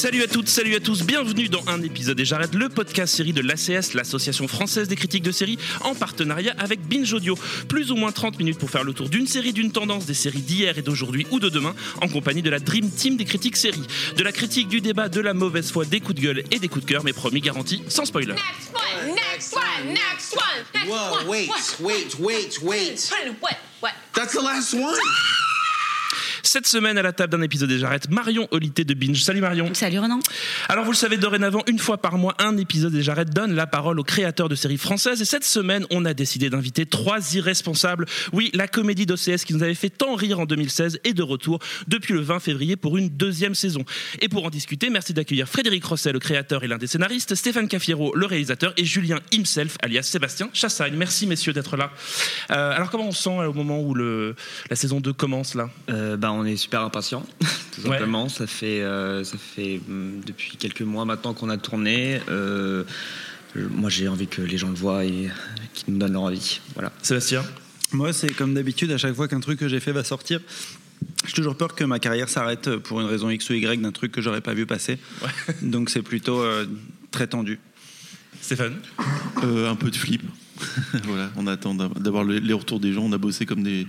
Salut à toutes, salut à tous, bienvenue dans un épisode et j'arrête le podcast série de l'ACS, l'Association française des critiques de séries, en partenariat avec Binge Audio. Plus ou moins 30 minutes pour faire le tour d'une série, d'une tendance, des séries d'hier et d'aujourd'hui ou de demain, en compagnie de la Dream Team des critiques séries. De la critique, du débat, de la mauvaise foi, des coups de gueule et des coups de cœur, mais promis garantis, sans spoiler. Next one, next one, next one. Next Whoa, one, wait, wait, wait, wait. What? What? That's the last one. Cette semaine, à la table d'un épisode et j'arrête, Marion Olité de Binge. Salut Marion. Salut Renan. Alors vous le savez dorénavant, une fois par mois, un épisode et j'arrête donne la parole aux créateurs de séries françaises. Et cette semaine, on a décidé d'inviter trois irresponsables. Oui, la comédie d'OCS qui nous avait fait tant rire en 2016 est de retour depuis le 20 février pour une deuxième saison. Et pour en discuter, merci d'accueillir Frédéric Rosset, le créateur et l'un des scénaristes, Stéphane Cafiero, le réalisateur, et Julien himself, alias Sébastien Chassagne. Merci messieurs d'être là. Euh, alors comment on se sent euh, au moment où le, la saison 2 commence là? Euh, bah, on est super impatient, tout Ouais. simplement. Ça fait, euh, ça fait hum, depuis quelques mois maintenant qu'on a tourné. Euh, moi, j'ai envie que les gens le voient et qu'ils nous donnent leur avis. Voilà. Sébastien? Moi, c'est comme d'habitude, à chaque fois qu'un truc que j'ai fait va sortir, j'ai toujours peur que ma carrière s'arrête pour une raison X ou Y d'un truc que j'aurais pas vu passer. Donc c'est plutôt euh, très tendu. Stéphane? Euh, un peu de flip. voilà, on attend d'av- d'avoir le- les retours des gens. On a bossé comme des,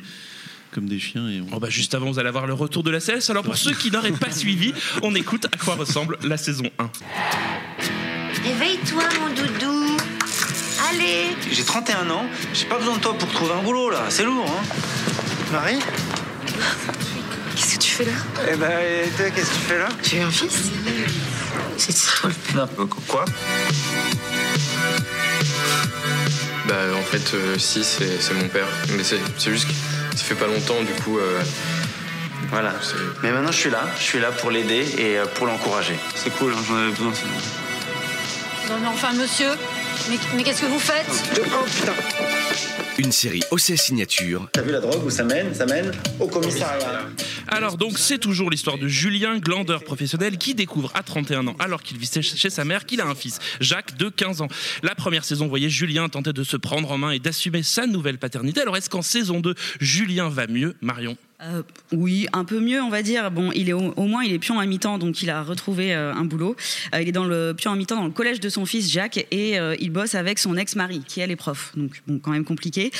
comme des chiens. Et on- Oh bah juste avant, vous allez avoir le retour de la CS. Alors pour ceux qui n'auraient pas suivi, on écoute à quoi ressemble la saison 1. Réveille-toi, mon doudou. Allez. J'ai 31 ans, j'ai pas besoin de toi pour trouver un boulot là, c'est lourd hein. Marie Qu'est-ce que tu fais là? Eh ben, et toi, qu'est-ce que tu fais là? Tu as un fils? C'est toi le Quoi? Bah en fait euh, si c'est mon père mais c'est c'est juste que ça fait pas longtemps du coup euh, Voilà. Mais maintenant je suis là, je suis là pour l'aider et euh, pour l'encourager. C'est cool, hein, j'en avais besoin. Non, mais enfin, monsieur, mais, mais qu'est-ce que vous faites Oh putain Une série OCS Signature T'as vu la drogue où ça mène Ça mène au commissariat. Alors donc c'est toujours l'histoire de Julien, glandeur professionnel, qui découvre à 31 ans, alors qu'il vit chez- chez sa mère, qu'il a un fils, Jacques, de 15 ans. La première saison, vous voyez, Julien tentait de se prendre en main et d'assumer sa nouvelle paternité. Alors est-ce qu'en saison 2, Julien va mieux, Marion? Euh, oui, un peu mieux, on va dire. Bon, il est au, moins il est pion à mi-temps, donc il a retrouvé euh, un boulot. Euh, il est dans le pion à mi-temps dans le collège de son fils Jacques et il bosse avec son ex-mari qui elle est prof. Donc bon, quand même compliqué.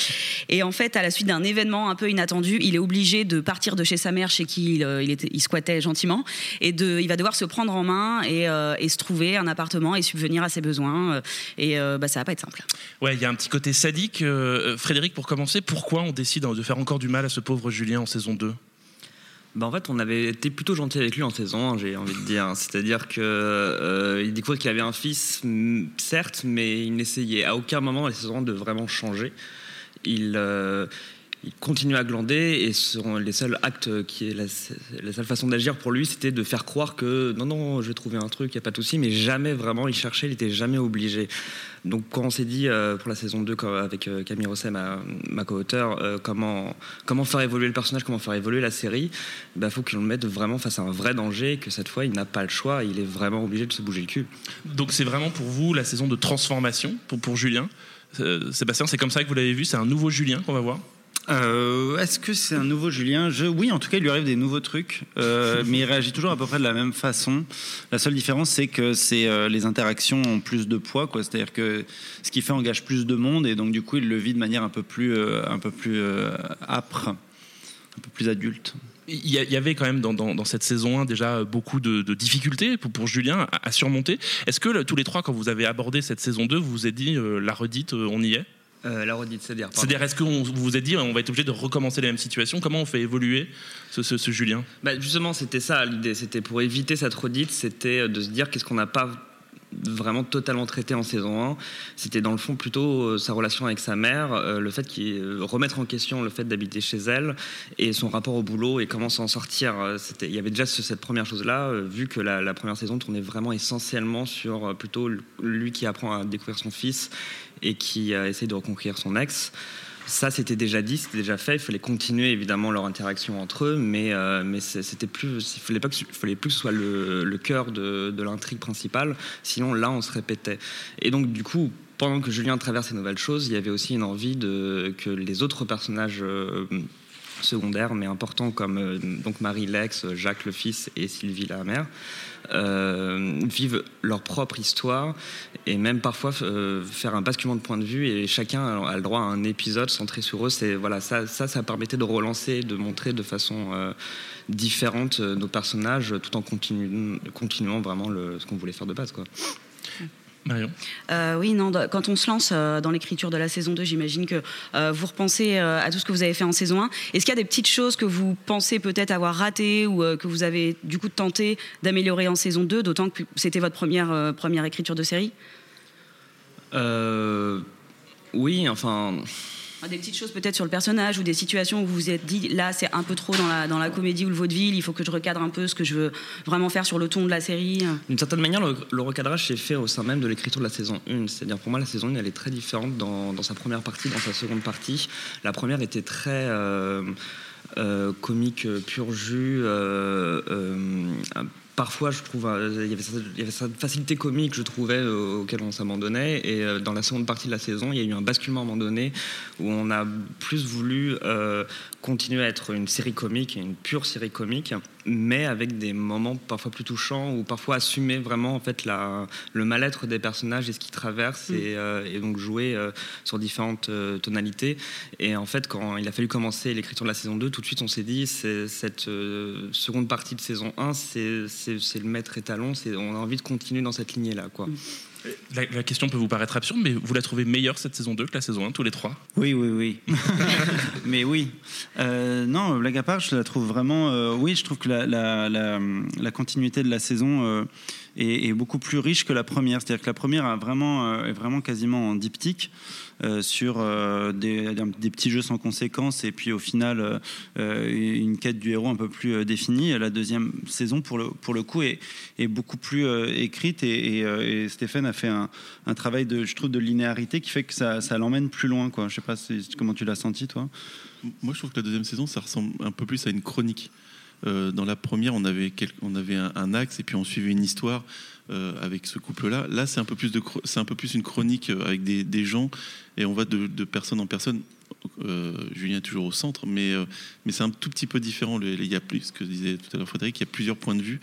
Et en fait, à la suite d'un événement un peu inattendu, il est obligé de partir de chez sa mère, chez qui il, était, squattait gentiment, et de, il va devoir se prendre en main et, et se trouver un appartement et subvenir à ses besoins. et bah, ça va pas être simple. Ouais, il y a un petit côté sadique. Frédéric, pour commencer, pourquoi on décide de faire encore du mal à ce pauvre Julien en saison 2 Bah, en fait, on avait été plutôt gentil avec lui en saison, 1, j'ai envie de dire. C'est-à-dire que euh, qu'il avait un fils, mm, certes, mais il n'essayait à aucun moment la saison 1 de vraiment changer. Il, euh, il continuait à glander et les seuls actes qui la, seule façon d'agir pour lui, c'était de faire croire que non, non, je vais trouver un truc, il n'y a pas de souci, mais jamais vraiment il cherchait, il était jamais obligé. Donc quand on s'est dit euh, pour la saison 2 quand- avec euh, Camille Rosset, ma, co-auteur, euh, comment, faire évoluer le personnage, comment faire évoluer la série, il faut qu'on le mette vraiment face à un vrai danger, que cette fois il n'a pas le choix, il est vraiment obligé de se bouger le cul. Donc c'est vraiment pour vous la saison de transformation pour, Julien. Sébastien, c'est comme ça que vous l'avez vu, c'est un nouveau Julien qu'on va voir? Euh, Est-ce que c'est un nouveau Julien Je, Oui, en tout cas, il lui arrive des nouveaux trucs, euh, mais il réagit toujours à peu près de la même façon. La seule différence, c'est que euh, les interactions ont plus de poids. C'est-à-dire que ce qu'il fait engage plus de monde, et donc du coup, il le vit de manière un peu plus, un peu plus âpre, un peu plus adulte. Il y, avait quand même dans, cette saison 1 déjà beaucoup de, difficultés pour, Julien à, surmonter. Est-ce que tous les trois, quand vous avez abordé cette saison 2, vous vous êtes dit la redite, on y est? Euh, la redite, c'est-à-dire. C'est-à-dire, est-ce que vous êtes dit on va être obligé de recommencer les mêmes situations? Comment on fait évoluer ce, ce- ce Julien? Bah, justement, c'était ça l'idée. C'était pour éviter cette redite, c'était de se dire qu'est-ce qu'on n'a pas vraiment totalement traité en saison 1. C'était dans le fond plutôt euh, sa relation avec sa mère, euh, le fait qu'il euh, remettre en question le fait d'habiter chez elle et son rapport au boulot et comment s'en sortir. Il y avait déjà ce- cette première chose-là, vu que la, première saison tournait vraiment essentiellement sur plutôt lui qui apprend à découvrir son fils et qui essaye de reconquérir son ex. Ça, c'était déjà dit, c'était déjà fait. Il fallait continuer évidemment leur interaction entre eux, mais, euh, mais c'était plus, il fallait pas fallait plus que ce soit le, le cœur de, de l'intrigue principale. Sinon, là, on se répétait. Et donc, du coup, pendant que Julien traverse ces nouvelles choses, il y avait aussi une envie de que les autres personnages euh, secondaires, mais importants comme euh, donc Marie Lex, Jacques le fils et Sylvie la mère, euh, vivent leur propre histoire et même parfois euh, faire un basculement de point de vue et chacun a, le droit à un épisode centré sur eux. C'est voilà ça, ça, ça permettait de relancer, de montrer de façon différente nos personnages, tout en continu- continuant vraiment ce qu'on voulait faire de base, quoi. Marion Euh, oui, non, quand on se lance euh, dans l'écriture de la saison 2, j'imagine que euh, vous repensez à tout ce que vous avez fait en saison 1. Est-ce qu'il y a des petites choses que vous pensez peut-être avoir ratées ou euh, que vous avez du coup tenté d'améliorer en saison 2, d'autant que c'était votre première, première écriture de série? Euh, oui, enfin. Des petites choses peut-être sur le personnage ou des situations où vous vous êtes dit là c'est un peu trop dans la, dans la comédie ou le vaudeville, il faut que je recadre un peu ce que je veux vraiment faire sur le ton de la série. D'une certaine manière, le, recadrage s'est fait au sein même de l'écriture de la saison 1. C'est-à-dire, pour moi, la saison 1, elle est très différente dans, sa première partie, dans sa seconde partie. La première était très euh, euh, comique, pur jus. euh, euh, Parfois, je trouve, euh, il y avait cette- facilité comique, je trouvais, euh, auquel on s'abandonnait. Et euh, dans la seconde partie de la saison, il y a eu un basculement à un moment donné où on a plus voulu euh, continuer à être une série comique, une pure série comique, mais avec des moments parfois plus touchants ou parfois assumer vraiment en fait la, le mal-être des personnages et ce qu'ils traversent Mm. et, euh, et donc jouer euh, sur différentes tonalités. Et en fait, quand il a fallu commencer l'écriture de la saison 2, tout de suite on s'est dit cette seconde partie de saison 1, c'est c'est- le maître étalon, on a envie de continuer dans cette lignée-là. quoi. La, la question peut vous paraître absurde, mais vous la trouvez meilleure cette saison 2 que la saison 1, tous les trois? Oui, oui, oui. Mais oui. Euh, non, blague à part, je la trouve vraiment. euh, oui, je trouve que la, la- la- la continuité de la saison euh, est, beaucoup plus riche que la première. C'est-à-dire que la première a vraiment, euh, est vraiment quasiment en diptyque. euh, sur euh, des, des petits jeux sans conséquences et puis au final une quête du héros un peu plus définie. La deuxième saison, pour le, pour le coup, est, est beaucoup plus écrite et, Stéphane a fait un, un travail de, je trouve, de linéarité qui fait que ça, ça l'emmène plus loin. Quoi. Je sais pas comment tu l'as senti, toi? Moi, je trouve que la deuxième saison, ça ressemble un peu plus à une chronique. Euh, dans la première, on avait, un, axe et puis on suivait une histoire euh, avec ce couple-là. Là, c'est un peu plus une chronique euh, avec des, gens et on va de, personne en personne. Julien est toujours au centre, mais, c'est un tout petit peu différent. Il y a plus, ce que disait tout à l'heure Frédéric, il y a plusieurs points de vue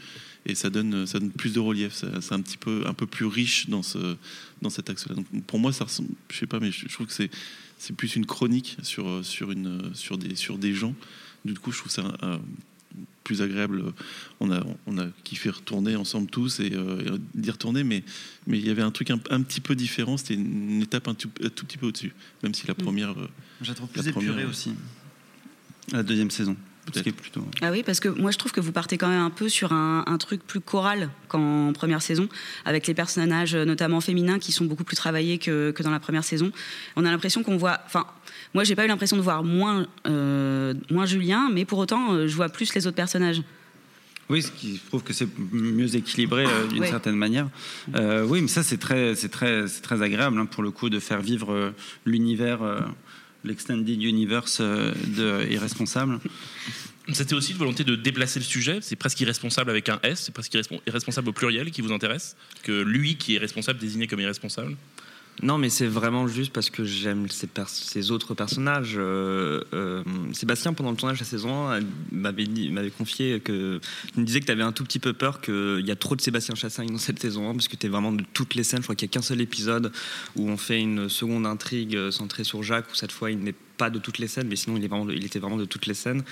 et ça donne, plus de relief. C'est un petit peu, plus riche dans, ce, dans cet axe-là. Pour moi, ça ressemble, je sais pas, mais je, trouve que c'est, plus une chronique sur, des, gens. Du coup, je trouve ça plus agréable. On a, on a kiffé retourner ensemble tous et, euh, d'y retourner, mais, mais il y avait un truc un, un petit peu différent. C'était une étape un tout, un tout petit peu au-dessus, même si la première. euh, Je la trouve la plus épurée première, aussi. La deuxième saison. Ce qui est plutôt. Ah oui, parce que moi je trouve que vous partez quand même un peu sur un, un truc plus choral qu'en première saison, avec les personnages euh, notamment féminins qui sont beaucoup plus travaillés que, que dans la première saison. On a l'impression qu'on voit. Enfin, moi j'ai pas eu l'impression de voir moins, euh, moins Julien, mais pour autant euh, je vois plus les autres personnages. Oui, ce qui prouve que c'est mieux équilibré euh, d'une Ouais. certaine manière. Euh, oui, mais ça c'est très, c'est très, c'est très agréable hein, pour le coup de faire vivre euh, l'univers, euh, l'extended universe euh, de irresponsable. C'était aussi une volonté de déplacer le sujet. C'est presque irresponsable avec un S, c'est presque irrespon- irresponsable au pluriel qui vous intéresse, que lui qui est responsable désigné comme irresponsable. Non, mais c'est vraiment juste parce que j'aime ces, autres personnages. Euh, euh, Sébastien, pendant le tournage de la saison 1, m'avait confié que. Il me disait que tu avais un tout petit peu peur qu'il y a trop de Sébastien Chassagne dans cette saison 1, parce que tu es vraiment de toutes les scènes. Je crois qu'il n'y a qu'un seul épisode où on fait une seconde intrigue euh, centrée sur Jacques, où cette fois il n'est pas de toutes les scènes, mais sinon il, est vraiment il était vraiment de toutes les scènes.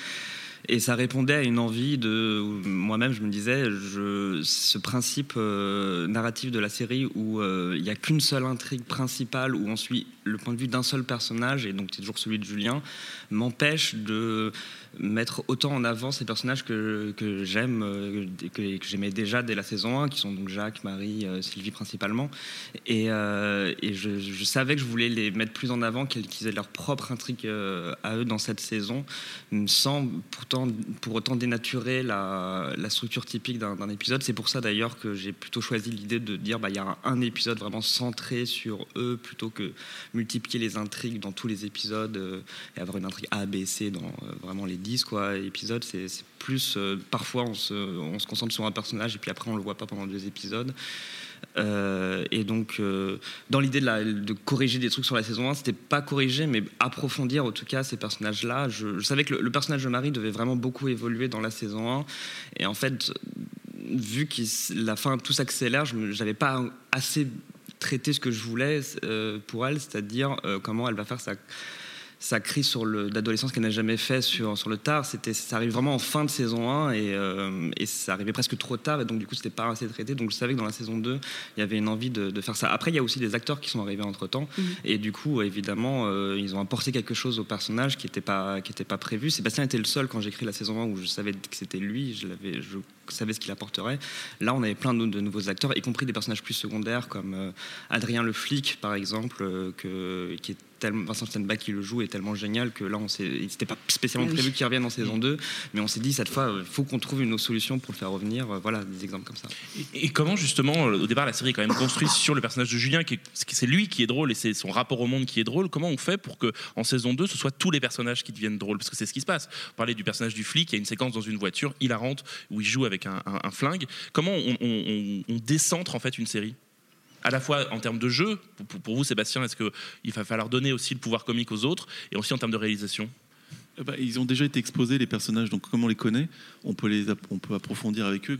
Et ça répondait à une envie de. Moi-même, je me disais, je, ce principe euh, narratif de la série où euh, il n'y a qu'une seule intrigue principale, où on suit le point de vue d'un seul personnage, et donc c'est toujours celui de Julien, m'empêche de mettre autant en avant ces personnages que, j'aime, euh, que, que j'aimais déjà dès la saison 1, qui sont donc Jacques, Marie, euh, Sylvie principalement. Et, euh, je, savais que je voulais les mettre plus en avant, qu'ils aient leur propre intrigue euh, à eux dans cette saison, sans pour autant dénaturer la, structure typique d'un épisode. C'est pour ça d'ailleurs que j'ai plutôt choisi l'idée de dire bah, y a un, épisode vraiment centré sur eux plutôt que multiplier les intrigues dans tous les épisodes euh, et avoir une intrigue A, B, C dans euh, vraiment les 10 quoi, épisodes. C'est plus euh, parfois on se, on se concentre sur un personnage et puis après on le voit pas pendant deux épisodes. Euh, et donc, euh, dans l'idée de, corriger des trucs sur la saison 1, c'était pas corriger, mais approfondir en tout cas ces personnages-là. Je, savais que le, personnage de Marie devait vraiment beaucoup évoluer dans la saison 1. Et en fait, vu que la fin tout s'accélère, je n'avais pas assez traité ce que je voulais euh, pour elle, c'est-à-dire comment elle va faire sa sa crise sur le d'adolescence qu'elle n'a jamais fait sur, sur le tard. C'était, ça arrive vraiment en fin de saison 1 et, euh, et ça arrivait presque trop tard et donc du coup c'était pas assez traité. Donc je savais que dans la saison 2 il y avait une envie de, de faire ça. Après il y a aussi des acteurs qui sont arrivés entre temps et du coup évidemment euh, ils ont apporté quelque chose au personnage qui n'était pas, qui était pas prévu. Sébastien était le seul quand j'ai écrit la saison 1 où je savais que c'était lui, je, l'avais, je savais ce qu'il apporterait. Là on avait plein de, de nouveaux acteurs, y compris des personnages plus secondaires comme euh, Adrien le flic par exemple, euh, que, qui est tellement, Vincent Stenbach qui le joue est tellement génial que là on c'était pas spécialement prévu qu'il revienne en saison 2, mais on s'est dit cette fois il faut qu'on trouve une autre solution pour le faire revenir. Euh, Voilà des exemples comme ça. Et comment justement, euh, au départ, la série est quand même construite sur le personnage de Julien, qui est- c'est lui qui est drôle et c'est son rapport au monde qui est drôle. Comment on fait pour que en saison 2, ce soit tous les personnages qui deviennent drôles? Parce que c'est ce qui se passe. Vous parlez du personnage du flic, il y a une séquence dans une voiture hilarante où il joue avec un, flingue. Comment on, décentre en fait une série? À la fois en termes de jeu, pour, vous Sébastien, est-ce qu'il va falloir donner aussi le pouvoir comique aux autres, et aussi en termes de réalisation? Euh, bah, ils ont déjà été exposés, les personnages, donc comme on les connaît, on peut, les, on peut approfondir avec eux.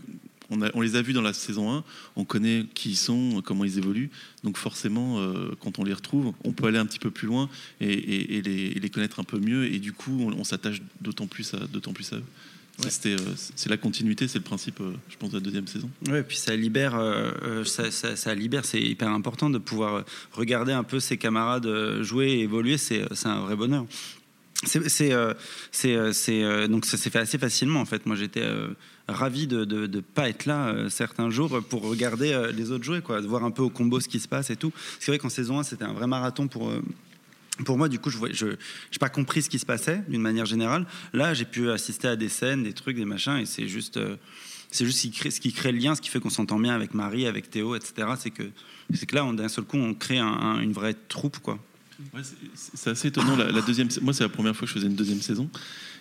On, les a vus dans la saison 1, on connaît qui ils sont, comment ils évoluent. Donc forcément, euh, quand on les retrouve, on peut aller un petit peu plus loin et, les, connaître un peu mieux. Et du coup, on, s'attache d'autant plus, plus à eux. C'était, euh, c'est la continuité, c'est le principe, euh, je pense, de la deuxième saison. Ouais, puis ça libère, euh, ça, ça- ça libère, c'est hyper important de pouvoir regarder un peu ses camarades jouer et évoluer, c'est un vrai bonheur. C'est donc ça s'est fait assez facilement en fait. Moi j'étais euh, ravi de ne pas être là euh, certains jours pour regarder les autres jouer, quoi, de voir un peu au combo ce qui se passe et tout. C'est vrai qu'en saison 1 c'était un vrai marathon pour. Pour moi, du coup, je n'ai pas compris ce qui se passait d'une manière générale. Là, j'ai pu assister à des scènes, des trucs, des machins, et c'est juste, euh, juste ce qui, crée, le lien, ce qui fait qu'on s'entend bien avec Marie, avec Théo, etc. C'est que, que là, d'un seul coup, on crée un- un- une vraie troupe, quoi. C'est- assez étonnant. La, deuxième, moi, c'est la première fois que je faisais une deuxième saison.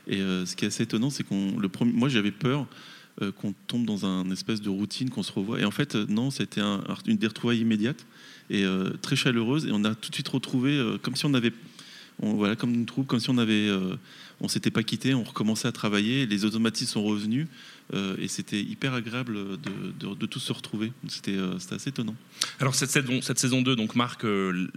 Et euh, ce qui est assez étonnant, c'est qu'on le premier, moi, j'avais peur euh, qu'on tombe dans un espèce de routine, qu'on se revoit. Et en fait, non, c'était un- une des retrouvailles immédiates et euh, très chaleureuse. Et on a tout de suite retrouvé, euh, comme si on avait, on, voilà, comme une troupe, comme si on avait, euh, on s'était pas quitté, on recommençait à travailler. Les automatismes sont revenus. Euh, et c'était hyper agréable de, de- tous se retrouver. C'était euh, c'était assez étonnant. Alors cette saison, cette saison 2 donc marque euh,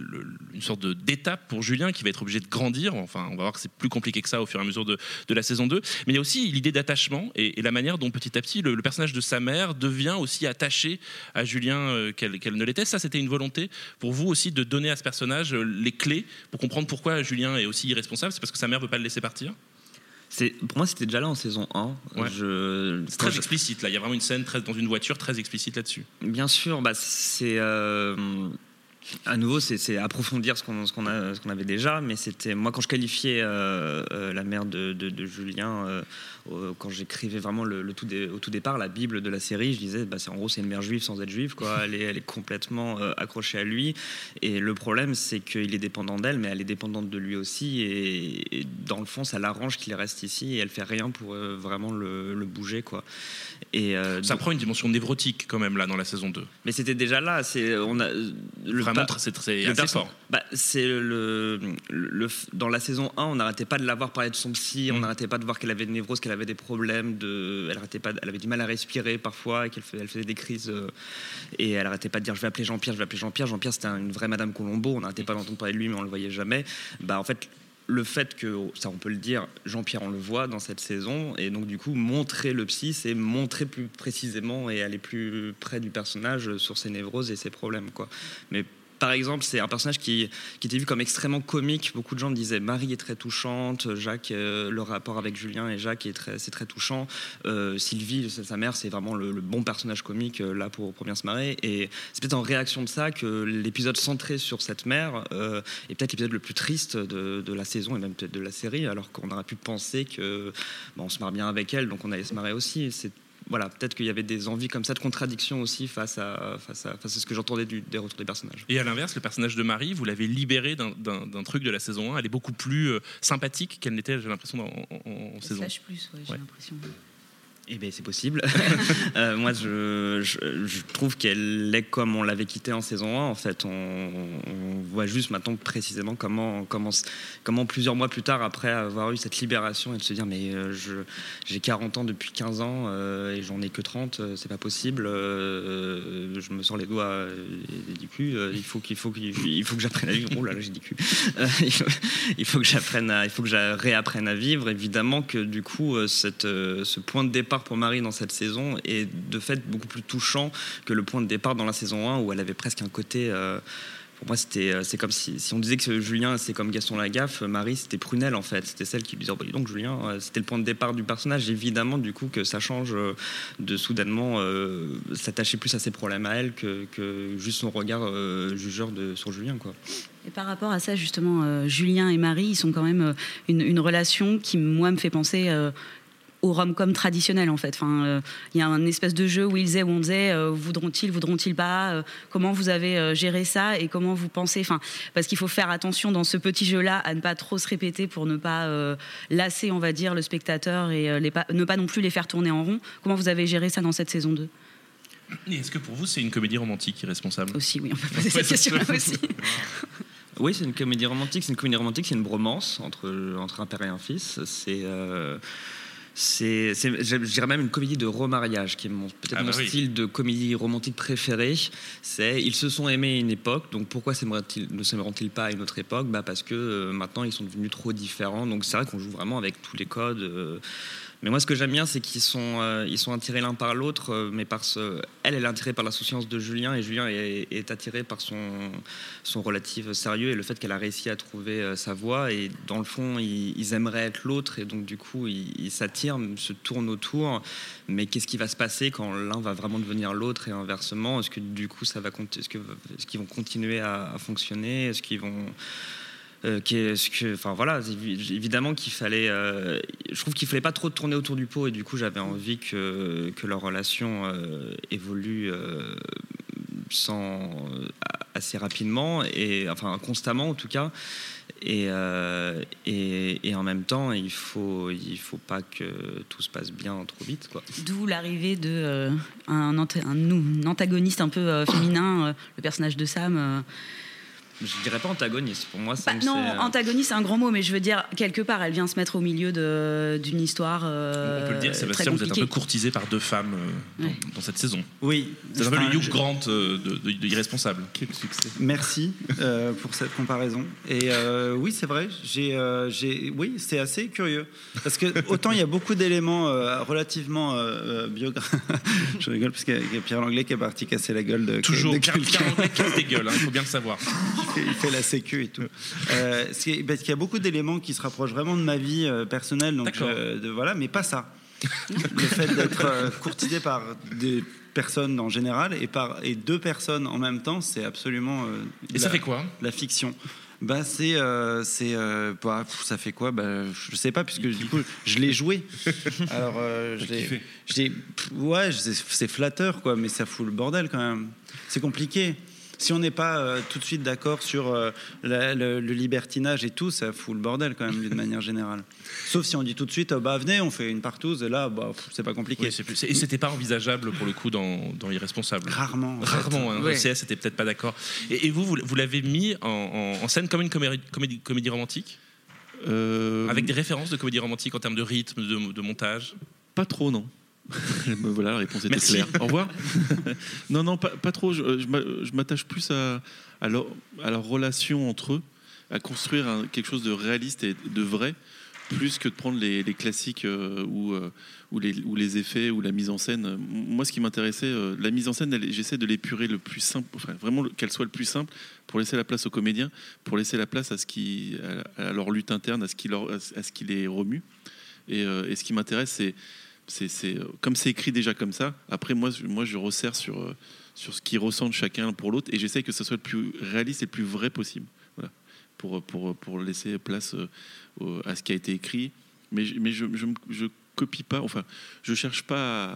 une sorte d'étape pour Julien qui va être obligé de grandir. Enfin, on va voir que c'est plus compliqué que ça au fur et à mesure de, de la saison 2. Mais il y a aussi l'idée d'attachement et, la manière dont petit à petit le, personnage de sa mère devient aussi attaché à Julien qu'elle ne l'était. Ça, c'était une volonté pour vous aussi de donner à ce personnage les clés pour comprendre pourquoi Julien est aussi irresponsable. C'est parce que sa mère veut pas le laisser partir? C'est, pour moi, c'était déjà là en saison 1. Ouais. Je, C'est très je- explicite là. Il y a vraiment une scène très, dans une voiture très explicite là-dessus. Bien sûr, bah, c'est euh, à nouveau c'est, approfondir ce qu'on, avait déjà, mais c'était moi quand je qualifiais euh, euh, la mère de, de- de Julien, euh, quand j'écrivais vraiment le, le tout dé- au tout départ la Bible de la série, je disais bah, en gros c'est une mère juive sans être juive quoi. Elle est, elle est complètement accrochée à lui et le problème c'est qu'il est dépendant d'elle, mais elle est dépendante de lui aussi et, et dans le fond ça l'arrange qu'il reste ici et elle fait rien pour vraiment le, le bouger quoi. Et Ça donc- prend une dimension névrotique quand même là dans la saison 2. mais c'était déjà là. C'est on a le Pa- c'est très- fort. Bah, c'est le, le- dans la saison 1, on n'arrêtait pas de la voir parler de son psy. Mm. On n'arrêtait pas de voir qu'elle avait des névroses, qu'elle avait des problèmes de, elle arrêtait pas, elle avait du mal à respirer parfois, et qu'elle faisait, elle faisait des crises. euh, et elle arrêtait pas de dire je vais appeler Jean-Pierre, je vais appeler Jean-Pierre. Jean-Pierre c'était une vraie Madame Colombo. On n'arrêtait pas d'entendre parler de lui, mais on le voyait jamais. Bah en fait le fait que, ça on peut le dire, Jean-Pierre on le voit dans cette saison, et donc du coup montrer le psy, c'est montrer plus précisément et aller plus près du personnage sur ses névroses et ses problèmes. Quoi. Mais par exemple, c'est un personnage qui, était vu comme extrêmement comique. Beaucoup de gens disaient Marie est très touchante, Jacques, euh, le rapport avec Julien et Jacques est très, c'est très touchant. Euh, Sylvie, sa mère, c'est vraiment le, bon personnage comique euh, là pour, pour bien se marrer. Et c'est peut-être en réaction de ça que l'épisode centré sur cette mère est peut-être l'épisode le plus triste de, la saison et même peut-être de la série, alors qu'on aurait pu penser que on se marre bien avec elle, donc on allait se marrer aussi. Voilà, peut-être qu'il y avait des envies comme ça de contradiction aussi face à, face à, face à ce que j'entendais du- des retours des personnages. Et à l'inverse, le personnage de Marie, vous l'avez libéré d'un- truc de la saison 1. Elle est beaucoup plus euh, sympathique qu'elle n'était, j'ai l'impression, en, en- en saison. Slash plus, ouais, j'ai Ouais. l'impression. Eh bien, c'est possible. Euh, moi, je, je- je trouve qu'elle est comme on l'avait quitté en saison 1. En fait, on, on voit juste maintenant précisément comment, comment, comment plusieurs mois plus tard, après avoir eu cette libération et de se dire Mais euh, je- j'ai 40 ans depuis 15 ans euh, et j'en ai que 30, euh, c'est pas possible. euh, je me sors les doigts du cul. il faut qu'il faut, qu'il- il faut que j'apprenne à vivre. Oh là là, j'ai dit cul. Il, faut, il faut que j'apprenne à, il faut que je réapprenne à vivre. Évidemment que du coup, cette, ce point de départ pour Marie dans cette saison est de fait beaucoup plus touchant que le point de départ dans la saison 1 où elle avait presque un côté. euh, pour moi, c'était, euh, c'est comme si, on disait que Julien, c'est comme Gaston Lagaffe, Marie, c'était Prunelle en fait. C'était celle qui lui disait, oh, bah, donc Julien, euh, c'était le point de départ du personnage. Évidemment, du coup, que ça change de soudainement s'attacher plus à ses problèmes à elle que, juste son regard jugeur sur Julien, quoi. Et par rapport à ça, justement, Julien et Marie, ils sont quand même une, relation qui, moi, me fait penser au rom-com traditionnel, en fait. Enfin, euh, il y a un espèce de jeu où ils disaient, où on disait, euh, voudront-ils, voudront-ils pas euh, Comment vous avez euh, géré ça et comment vous pensez Enfin, parce qu'il faut faire attention dans ce petit jeu-là à ne pas trop se répéter pour ne pas euh, lasser, on va dire, le spectateur et euh, les pas- ne pas non plus les faire tourner en rond. Comment vous avez géré ça dans cette saison 2 Et Est-ce que pour vous, c'est une comédie romantique irresponsable? Aussi, oui, on peut poser cette question-là aussi. Oui, c'est une comédie romantique. C'est une comédie romantique, c'est une bromance entre, entre un père et un fils. C'est. euh, c'est, je dirais même une comédie de remariage, qui est mon- peut-être Ah mon bah oui. style de comédie romantique préféré. C'est ils se sont aimés à une époque, donc pourquoi s'aimeraient-ils- ne s'aimeront-ils pas à une autre époque? Bah Parce que euh, maintenant ils sont devenus trop différents. Donc c'est vrai qu'on joue vraiment avec tous les codes. euh, mais moi, ce que j'aime bien, c'est qu'ils sont, euh, ils sont attirés l'un par l'autre, euh, mais par ce... elle, est attirée par l'insouciance de Julien, et Julien est, est attiré par son, son relatif sérieux et le fait qu'elle a réussi à trouver euh, sa voie. Et dans le fond, ils, aimeraient être l'autre, et donc du coup, ils s'attirent, se tournent autour. Mais qu'est-ce qui va se passer quand l'un va vraiment devenir l'autre et inversement? Est-ce que du coup, ça va, est-ce qu'ils vont continuer à, à fonctionner? Est-ce qu'ils vont euh, qu'est-ce que, enfin voilà, évi- évidemment qu'il fallait, euh, je trouve qu'il fallait pas trop tourner autour du pot et du coup j'avais envie que, que leur relation euh, évolue sans assez rapidement et enfin constamment en tout cas et, et, en même temps il faut il faut pas que tout se passe bien trop vite quoi. D'où l'arrivée de un, antagoniste un peu féminin, le personnage de Sam. Je dirais pas antagoniste pour moi. Bah, Sam, non, euh, antagoniste, c'est un grand mot, mais je veux dire, quelque part, elle vient se mettre au milieu de- d'une histoire. euh, On peut le dire, Sébastien, vous êtes un peu courtisé par deux femmes euh, dans, Ouais. dans cette saison. Oui. C'est un peu le Hugh je- Grant euh, de, de- de Irresponsable. Quel succès. Merci euh, pour cette comparaison. Et euh, oui, c'est vrai. J'ai, euh, j'ai, oui, c'est assez curieux parce que autant il y a beaucoup d'éléments euh, relativement euh, euh, biographiques. Je rigole parce qu'il y a- il y a Pierre Langlais qui est parti casser la gueule de Toujours, de Pierre quelqu'un. Pierre Anglais casse des gueules, il faut bien le savoir. Il, fait, il fait la sécu et tout. Euh, est- parce qu'il y a beaucoup d'éléments qui se rapprochent vraiment de ma vie euh, personnelle, donc je- de- voilà, mais pas ça. Le fait d'être euh, courtisé par des personnes en général et par et deux personnes en même temps, c'est absolument. euh, Et ça fait quoi La fiction. Bah c'est euh, c'est euh, bah, ça fait quoi? Bah je sais pas puisque du coup je l'ai joué alors euh, je l'ai ouais c'est c'est flatteur quoi mais ça fout le bordel quand même c'est compliqué si on n'est pas euh, tout de suite d'accord sur euh, la- le, le libertinage et tout, ça fout le bordel quand même d'une manière générale. Sauf si on dit tout de suite, euh, bah venez, on fait une partouze, et là, bah, c'est pas compliqué. Oui, plus- et c'était pas envisageable pour le coup dans, dans Irresponsable. Rarement. Rarement, hein, Ouais. CS était peut-être pas d'accord. Et, et vous, vous, vous l'avez mis en, en- en scène comme une comédie, comédie, comédie romantique? Euh, Avec des références de comédie romantique en termes de rythme, de, de montage? Pas trop, non. Voilà, la réponse était Merci. claire. Au revoir. non, non, pas, pas trop. Je, je m'a- je m'attache plus à, à, leur, à leur relation entre eux. à construire un- quelque chose de réaliste et de vrai, plus que de prendre les, les classiques euh, ou, euh, ou, les, ou les effets ou la mise en scène. Moi, ce qui m'intéressait, euh, la mise en scène, j'essaie de l'épurer le plus simple, enfin, vraiment le- qu'elle soit le plus simple pour laisser la place aux comédiens, pour laisser la place à, ce qui, à, à leur lutte interne, à ce qui, leur, à ce qui les remue. Et, et ce qui m'intéresse, c'est, c'est, euh, comme c'est écrit déjà comme ça. Après, moi, je- moi, je resserre sur, euh, sur ce qu'ils ressentent chacun pour l'autre, et j'essaie que ce soit le plus réaliste et le plus vrai possible. Voilà. Pour, pour, pour laisser place euh, à ce qui a été écrit. Mais, je- mais je, je, copie pas, enfin, je cherche pas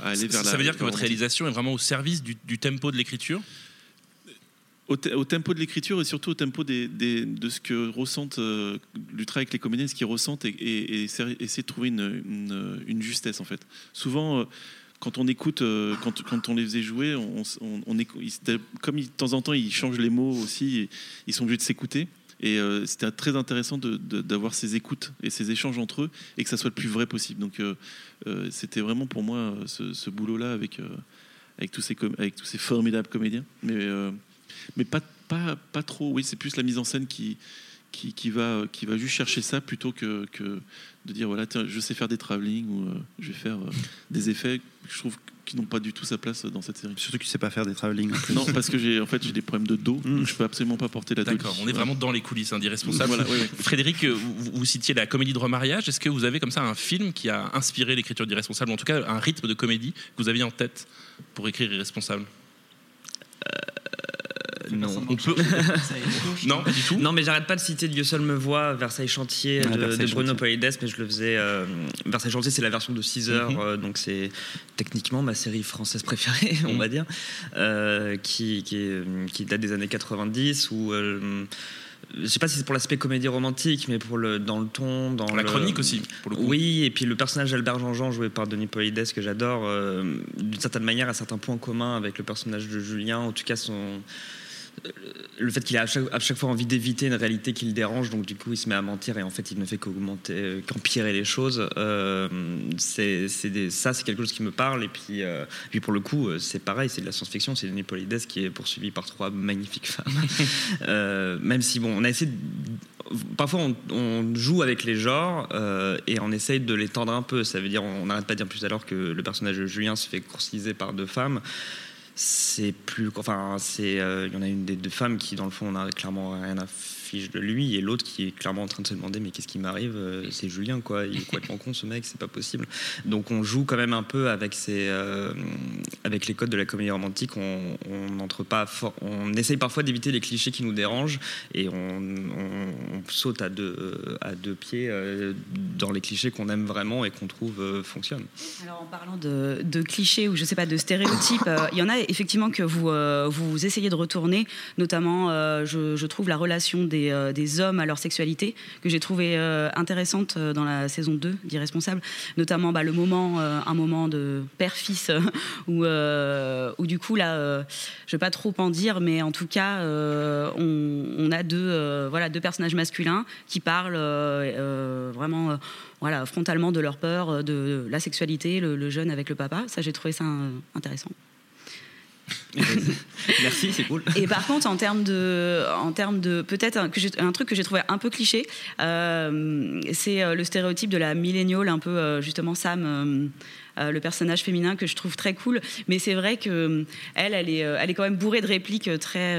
à, aller vers ça, la. veut dire que votre réalisation est vraiment au service du, du tempo de l'écriture? Au, te- au tempo de l'écriture et surtout au tempo de ce que ressentent euh, travail avec les comédiens, ce qu'ils ressentent et, et- essayer de trouver une, justesse en fait. Souvent, euh, quand on écoute, euh, quand, quand on les faisait jouer, on, comme de temps en temps ils changent les mots aussi, ils sont obligés de s'écouter. Et euh, c'était très intéressant d'avoir ces écoutes et ces échanges entre eux et que ça soit le plus vrai possible. Donc c'était vraiment pour moi ce, ce boulot-là avec, avec, tous ces avec tous ces formidables comédiens. Mais, mais pas, pas, pas trop, oui, c'est plus la mise en scène qui, qui, qui va, qui va juste chercher ça plutôt que, que de dire voilà, tiens, je sais faire des travelling ou euh, je vais faire euh, des effets je trouve qui n'ont pas du tout sa place dans cette série. Surtout que tu sais pas faire des travelling. Non, parce que j'ai en fait j'ai des problèmes de dos, donc je peux absolument pas porter la D'accord, on est vraiment dans les coulisses hein. Voilà. Frédéric, euh, vous, vous citiez la comédie de remariage. Est-ce que vous avez comme ça un film qui a inspiré l'écriture d'Irresponsable, en tout cas un rythme de comédie que vous aviez en tête pour écrire Irresponsable? Non. On peut. non, pas du tout. Non, mais j'arrête pas de citer Dieu seul me voit, Versailles Chantier Ah, de, Versailles de Bruno. Polides, mais je le faisais. euh, Versailles Chantier, c'est la version de 6 heures, Mhm. euh, donc c'est techniquement ma série française préférée, on Mhm. va dire, euh, qui, qui, est- qui date des années 90, où. euh, je sais pas si c'est pour l'aspect comédie romantique, mais pour le dans le ton, dans La le- chronique aussi, pour le coup. Oui, et puis le personnage d'Albert Jean-Jean joué par Denis Polides que j'adore, euh, d'une certaine manière a certains points communs avec le personnage de Julien. En tout cas, son le fait qu'il a à chaque, à chaque fois envie d'éviter une réalité qui le dérange, donc du coup il se met à mentir et en fait il ne fait qu'augmenter, euh, qu'empirer les choses. Euh, c'est, c'est des- ça c'est quelque chose qui me parle et puis, euh, puis pour le coup c'est pareil, c'est de la science-fiction, c'est Denis Polides qui est poursuivi par trois magnifiques femmes. Euh, même si bon, on a essayé de- Parfois, on, on joue avec les genres et on essaye de les tendre un peu. Ça veut dire, on n'arrête pas de dire plus l'heure que le personnage de Julien se fait courtiser par deux femmes c'est plus enfin c'est euh, il y en a une des deux femmes qui dans le fond on a clairement rien à de lui et l'autre qui est clairement en train de se demander mais qu'est-ce qui m'arrive Euh, c'est Julien quoi il est complètement con ce mec c'est pas possible. Donc on joue quand même un peu avec ces euh, avec les codes de la comédie romantique. On on pas on essaye parfois d'éviter les clichés qui nous dérangent et on, saute à deux à deux pieds euh, dans les clichés qu'on aime vraiment et qu'on trouve euh, fonctionnent. Alors en parlant de, clichés ou je sais pas de stéréotypes, euh, il y en a effectivement que vous euh, vous essayez de retourner, notamment euh, je trouve la relation des, euh, des hommes à leur sexualité que j'ai trouvé euh, intéressante euh, dans la saison 2 d'Irresponsable, notamment bah, le moment un moment de père-fils où, où du coup là je vais pas trop en dire mais en tout cas on, a deux voilà deux personnages masculins qui parlent vraiment voilà, frontalement de leur peur, de, la sexualité, le, le jeune avec le papa. Ça, j'ai trouvé ça intéressant. merci c'est cool Et par contre, en termes de, en termes de peut-être un, truc que j'ai trouvé un peu cliché, euh, c'est euh, le stéréotype de la milléniale, un peu euh, justement Sam. Euh, le personnage féminin que je trouve très cool, mais c'est vrai que euh, elle, elle est, euh, elle est quand même bourrée de répliques très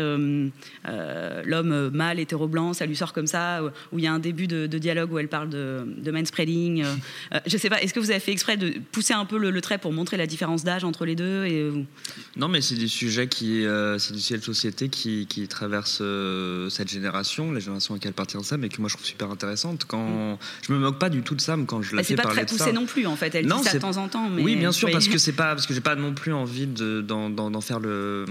l'homme mâle hétéro blanc, ça lui sort comme ça, où il y a un début de, de dialogue où elle parle de, de manspreading. je sais pas, est-ce que vous avez fait exprès de pousser un peu le, le trait pour montrer la différence d'âge entre les deux et, Non, mais c'est des sujets qui, c'est des sujets de société qui, euh, cette génération, la génération à laquelle appartient Sam, et que moi je trouve super intéressante. Quand je me moque pas du tout de Sam quand je la bah, fais c'est pas parler très de poussé ça. non plus en fait. Elle Non, dit ça de temps en temps. Mais oui, bien sûr, parce que c'est pas parce que j'ai pas non plus envie de- d'en faire le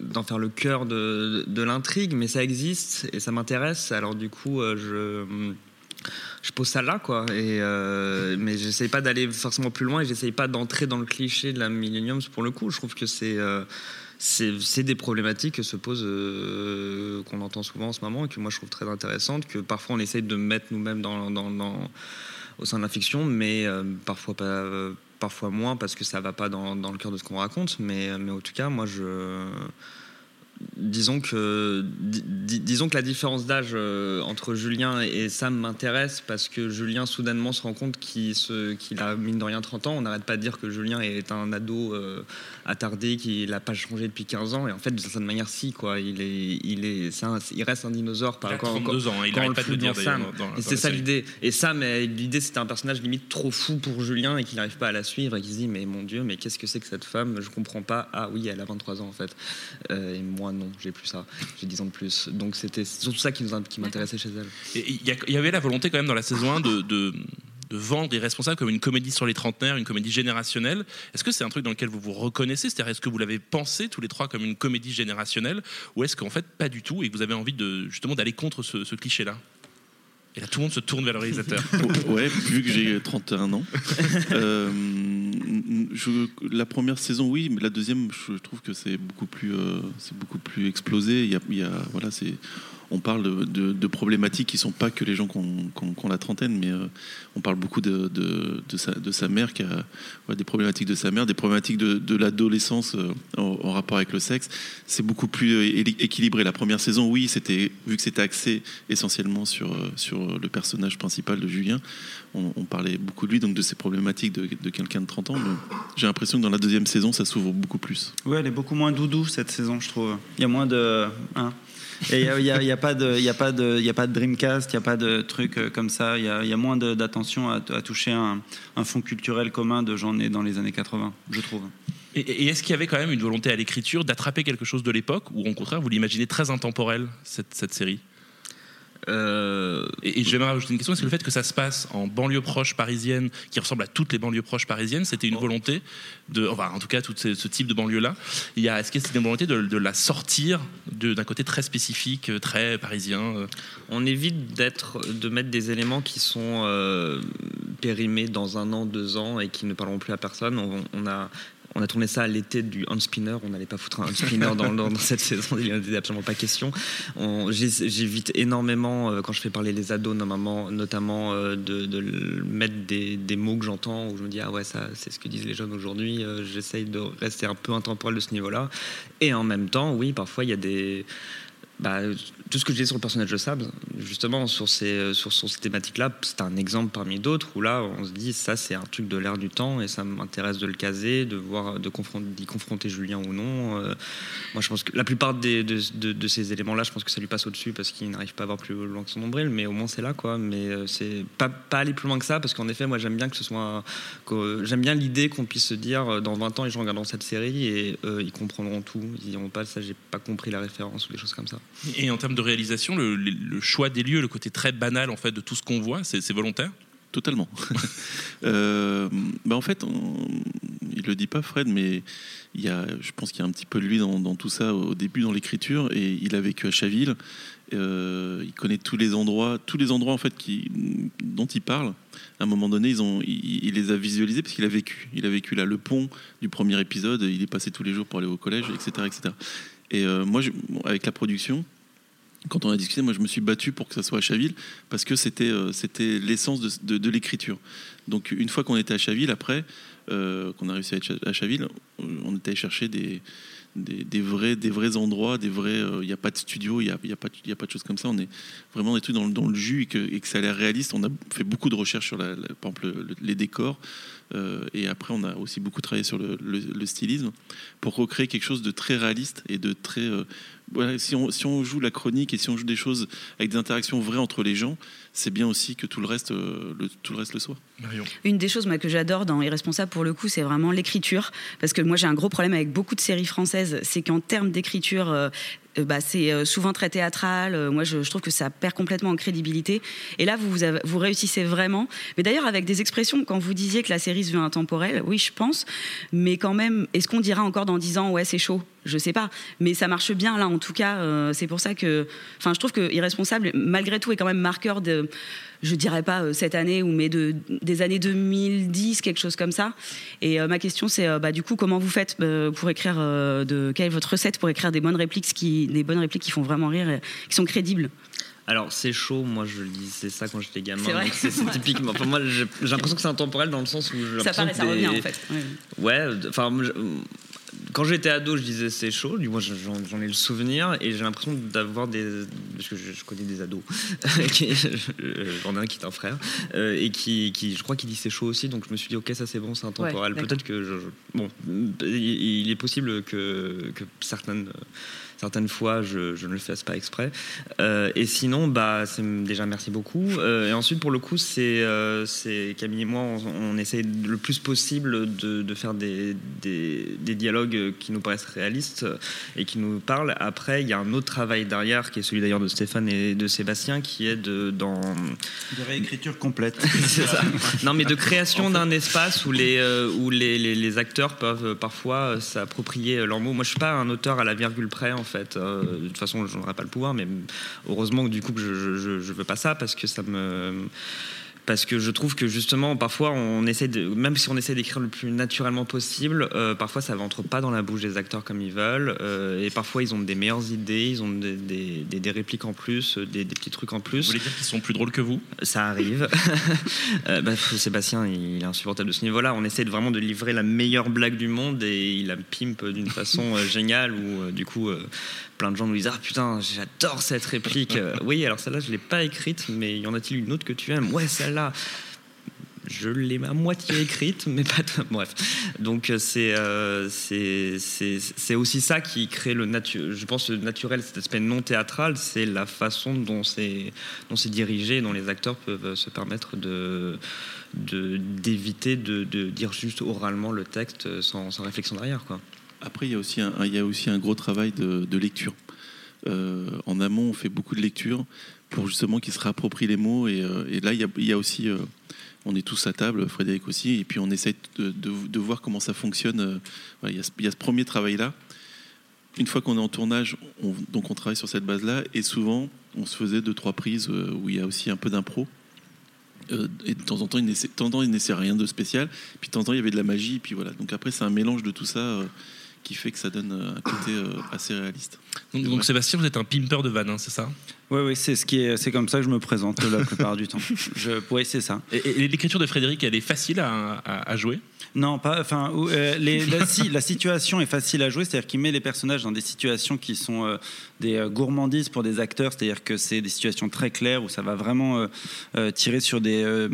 d'en faire le cœur de, de l'intrigue, mais ça existe et ça m'intéresse. Alors du coup, euh, je je pose ça là, quoi. Et euh, mais j'essaye pas d'aller forcément plus loin et j'essaye pas d'entrer dans le cliché de la Millennium pour le coup. Je trouve que c'est euh, c'est des problématiques que se posent, euh, qu'on entend souvent en ce moment et que moi je trouve très intéressantes, que parfois on essaye de mettre nous-mêmes dans, dans, dans- au sein de la fiction, mais parfois pas. Parfois moins parce que ça va pas dans, dans le cœur de ce qu'on raconte, mais, mais en tout cas, moi je, disons que, di- di- disons que la différence d'âge euh, entre Julien et Sam m'intéresse parce que Julien soudainement se rend compte qu'il a mine de rien 30 ans. On n'arrête pas de dire que Julien est un ado euh, attardé, qu'il n'a pas changé depuis 15 ans. Et en fait, de certaine manière, si, quoi. Il, est, il, est, un- il reste un dinosaure par a quand- 32 quand- ans, il quand on arrête le pas de le dire, Sam. dans- dans Et c'est ça l'idée. Et Sam, euh, l'idée, c'était un personnage limite trop fou pour Julien et qu'il n'arrive pas à la suivre et qu'il se dit, mais mon Dieu, mais qu'est-ce que c'est que cette femme? Je comprends pas. Ah oui, elle a 23 ans en fait. Euh, et moi, non, j'ai plus ça. J'ai 10 ans de plus. Donc c'était surtout ça qui, m'intéressait chez elle. Il y, avait la volonté quand même dans la saison 1 de, de, de vendre Irresponsable comme une comédie sur les trentenaires, une comédie générationnelle. Est-ce que c'est un truc dans lequel vous vous reconnaissez? C'est-à-dire, est-ce que vous l'avez pensé tous les trois comme une comédie générationnelle? Ou est-ce qu'en fait, pas du tout et vous avez envie de, justement d'aller contre ce cliché-là? Et là, tout le monde se tourne vers le réalisateur. ouais, vu que j'ai 31 ans. Euh, la première saison, oui, mais la deuxième, je trouve que c'est beaucoup plus, euh, c'est beaucoup plus explosé. Il y a- voilà, c'est, on parle de, de- problématiques qui sont pas que les gens qui ont, la trentaine, mais euh, on parle beaucoup de, sa, mère qui a des problématiques de sa mère, des problématiques de, l'adolescence euh, en, rapport avec le sexe. C'est beaucoup plus euh, équilibré. La première saison, oui, c'était vu que c'était axé essentiellement sur le personnage principal de Julien. On, parlait beaucoup de lui, donc de ses problématiques de, quelqu'un de 30 ans. J'ai l'impression que dans la deuxième saison, ça s'ouvre beaucoup plus. Ouais, elle est beaucoup moins doudou cette saison, je trouve. Il y a moins de. hein. Et il n'y a, y a- pas de, Dreamcast, il n'y a pas de trucs euh, comme ça. Il y a, moins d'attention à, toucher un, un fond culturel commun de gens nés dans les années 80, je trouve. Et, est-ce qu'il y avait quand même une volonté à l'écriture d'attraper quelque chose de l'époque ou au contraire vous l'imaginez très intemporel cette série? Euh, et, et je vais même rajouter une question est-ce que le fait que ça se passe en banlieue proche parisienne qui ressemble à toutes les banlieues proches parisiennes c'était une volonté de enfin en tout cas tout ce, ce type de banlieue là il y a est-ce que c'était une volonté de, de la sortir d'un côté très spécifique euh, très parisien euh? On évite d'être, de mettre des éléments qui sont euh, périmés dans un an, deux ans et qui ne parleront plus à personne. On, on a, on a tourné ça à l'été du hand spinner. On n'allait pas foutre un hand spinner dans, cette saison. Il n'en était absolument pas question. J'évite énormément, euh, quand je fais parler les ados, notamment, euh, de, mettre des, des mots que j'entends où je me dis, ah ouais, ça, c'est ce que disent les jeunes aujourd'hui. Euh, J'essaye de rester un peu intemporel de ce niveau-là. Et en même temps, oui, parfois, il y a des bah, tout ce que je disais sur le personnage de Sab, justement sur ces, sur, sur ces thématiques-là, c'est un exemple parmi d'autres où là on se dit ça c'est un truc de l'air du temps et ça m'intéresse de le caser, de voir, de confronter, d'y confronter Julien ou non. Euh, moi je pense que la plupart de, ces éléments-là, je pense que ça lui passe au-dessus parce qu'il n'arrive pas à voir plus loin que son nombril, mais au moins c'est là quoi. Mais euh, c'est pas, aller plus loin que ça parce qu'en effet moi j'aime bien que ce soit, j'aime bien l'idée qu'on puisse se dire euh, dans 20 ans les gens regarderont cette série et euh, ils comprendront tout, ils diront pas ça j'ai pas compris la référence ou des choses comme ça. et en termes de réalisation le, choix des lieux le côté très banal en fait de tout ce qu'on voit c'est volontaire? Totalement. Bah en fait, on- il le dit pas Fred, mais il y a, je pense qu'il y a un petit peu de lui dans, tout ça au début dans l'écriture, et il a vécu à Chaville. Euh, il connaît tous les endroits, tous les endroits en fait qui, dont il parle. À un moment donné, ils ont, il, les a visualisés parce qu'il a vécu. Il a vécu là le pont du premier épisode. Il est passé tous les jours pour aller au collège, etc., etc. Et euh, moi, je- avec la production, quand on a discuté, moi je me suis battu pour que ça soit à Chaville parce que c'était euh, l'essence de, l'écriture. Donc une fois qu'on était à Chaville, après euh, qu'on a réussi à être à Chaville, euh, on était allé chercher des, des, vrais des vrais endroits, des vrais. euh, Il n'y a pas de studio, il n'y a, y a pas a pas de choses comme ça. On est vraiment des trucs dans, dans le jus et que, et que ça a l'air réaliste. On a fait beaucoup de recherches sur la, les décors. Euh, et après, on a aussi beaucoup travaillé sur le, le- le stylisme pour recréer quelque chose de très réaliste et de très. euh, voilà, si, on, si on joue la chronique et si on joue des choses avec des interactions vraies entre les gens, c'est bien aussi que tout le reste, euh, le, tout le, reste le soit. Une des choses moi, que j'adore dans Irresponsable pour le coup, c'est vraiment l'écriture. Parce que moi j'ai un gros problème avec beaucoup de séries françaises, c'est qu'en termes d'écriture, bah, c'est euh, souvent très théâtral. Euh, moi je, je trouve que ça perd complètement en crédibilité. Et là vous, vous, avez- vous réussissez vraiment. Mais d'ailleurs avec des expressions, quand vous disiez que la série se veut intemporelle, oui je pense. Mais quand même, est-ce qu'on dira encore dans 10 ans, ouais c'est chaud? Je sais pas, mais ça marche bien là en tout cas. euh, c'est pour ça que, enfin, je trouve que irresponsable, malgré tout, est quand même marqueur de, je dirais pas euh, cette année ou mais de des années 2010, quelque chose comme ça. Et euh, ma question c'est, bah du coup, comment vous faites pour écrire de quelle est votre recette pour écrire des bonnes répliques qui, des bonnes répliques qui font vraiment rire, et qui sont crédibles? Alors c'est chaud, moi je le disais ça quand j'étais gamin. C'est typiquement. Enfin, moi j'ai l'impression que c'est intemporel dans le sens où Ça paraît, ça revient en fait. Ouais. Ouais, enfin, quand j'étais ado, je disais c'est chaud, du moins j'en ai le souvenir, et j'ai l'impression d'avoir des. Parce que je, je connais des ados, euh, j'en ai un qui est un frère, euh, et qui, qui, je crois qu'il dit c'est chaud aussi, donc je me suis dit ok, ça c'est bon, c'est intemporel. Ouais. Peut-être que. Je, je- bon, il, il est possible que, que certaines. Certaines fois, je, je ne le fasse pas exprès. Euh, et sinon, bah, déjà merci beaucoup. Euh, et ensuite, pour le coup, c'est euh, Camille et moi, on, on essaie le plus possible de, de faire des, des, des dialogues qui nous paraissent réalistes et qui nous parlent. Après, il y a un autre travail derrière, qui est celui d'ailleurs de Stéphane et de Sébastien, qui est de, dans De réécriture complète. c'est ça. Non, mais de création d'un espace où les où les, les- les acteurs peuvent parfois s'approprier leurs mots. Moi, je suis pas un auteur à la virgule près, en fait. Euh, de toute façon, je n'aurais pas le pouvoir, mais heureusement que du coup je, je veux pas ça parce que ça me parce que je trouve que justement parfois on essaie de même si on essaie d'écrire le plus naturellement possible euh, parfois ça rentre pas dans la bouche des acteurs comme ils veulent euh, et parfois ils ont des meilleures idées ils ont des, des- des- des répliques en plus euh, des, des petits trucs en plus Vous voulez dire qu'ils sont plus drôles que vous? Ça arrive. Euh, bah, Sébastien, il est insupportable de ce niveau-là. On essaie de vraiment de livrer la meilleure blague du monde et il la pimpe d'une façon euh, géniale où du coup euh, plein de gens nous disent ah putain j'adore cette réplique. Euh, oui alors celle-là je l'ai pas écrite mais y en a-t-il une autre que tu aimes? Ouais celle-là. Je l'ai à moitié écrite, mais pas de... Bref. Donc, euh, c'est euh, aussi ça qui crée le naturel. Je pense le naturel, cet aspect non théâtral, c'est la façon dont c'est dirigé, dont les acteurs peuvent se permettre de de- d'éviter de, de dire juste oralement le texte sans, sans réflexion derrière. Quoi. Après, il y a aussi un, il y a aussi un gros travail de, lecture. Euh, en amont, on fait beaucoup de lecture pour justement qu'ils se réapproprient les mots. Et, euh, et là, il y a, aussi, euh, on est tous à table, Frédéric aussi, et puis on essaie de, voir comment ça fonctionne. Il, y a ce, premier travail-là. Une fois qu'on est en tournage, on, donc on travaille sur cette base-là, et souvent, on se faisait deux, trois prises où il y a aussi un peu d'impro. Et de temps en temps, il n'essaie, rien de spécial. Puis de temps en temps, il y avait de la magie. Puis voilà. Donc après, c'est un mélange de tout ça qui fait que ça donne euh, un côté euh, assez réaliste. Donc, donc, Sébastien, vous êtes un pimper de vannes, hein, c'est ça? Oui, oui, c'est ce qui est, c'est comme ça que je me présente la plupart du temps. Je, oui, c'est ça. Et, et l'écriture de Frédéric, elle est facile à, à- à jouer? Non, pas. Enfin, euh, les- la, si- la situation est facile à jouer, c'est-à-dire qu'il met les personnages dans des situations qui sont euh, des euh, gourmandises pour des acteurs, c'est-à-dire que c'est des situations très claires où ça va vraiment tirer sur des,